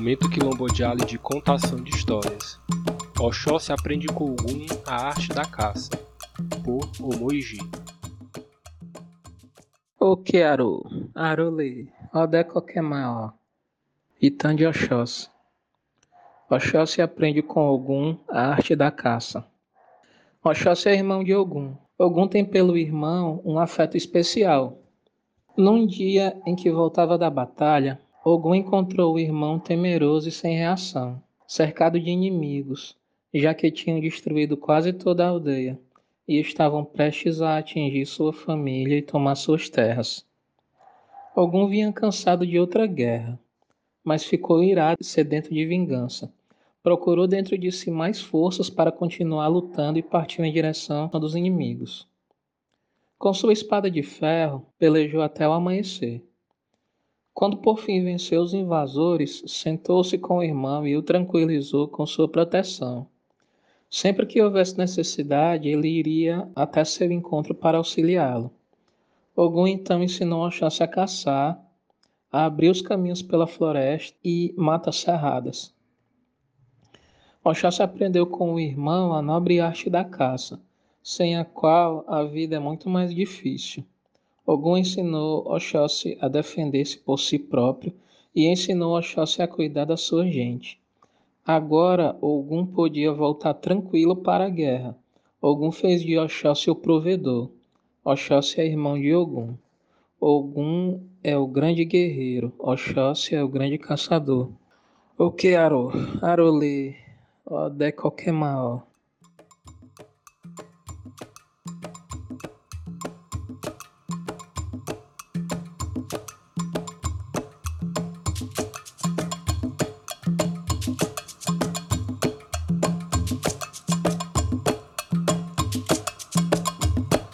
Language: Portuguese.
Momento quilombodiale de contação de histórias. Oxóssi aprende com Ogum a arte da caça. Por Omoiji. O que Aru? Aruli. Odeco que maior. Itan de Oxóssi. Oxóssi aprende com Ogum a arte da caça. Oxóssi é irmão de Ogum. Ogum tem pelo irmão um afeto especial. Num dia em que voltava da batalha, Ogum encontrou o irmão temeroso e sem reação, cercado de inimigos, já que tinham destruído quase toda a aldeia e estavam prestes a atingir sua família e tomar suas terras. Ogum vinha cansado de outra guerra, mas ficou irado e sedento de vingança. Procurou dentro de si mais forças para continuar lutando e partiu em direção dos inimigos. Com sua espada de ferro, pelejou até o amanhecer. Quando por fim venceu os invasores, sentou-se com o irmão e o tranquilizou com sua proteção. Sempre que houvesse necessidade, ele iria até seu encontro para auxiliá-lo. Ogum então ensinou Oxóssi a caçar, a abrir os caminhos pela floresta e matas cerradas. Oxóssi aprendeu com o irmão a nobre arte da caça, sem a qual a vida é muito mais difícil. Ogum ensinou Oxóssi a defender-se por si próprio e ensinou Oxóssi a cuidar da sua gente. Agora Ogum podia voltar tranquilo para a guerra. Ogum fez de Oxóssi o provedor. Oxóssi é irmão de Ogum. Ogum é o grande guerreiro. Oxóssi é o grande caçador. O que Aro? Arolê. Mal.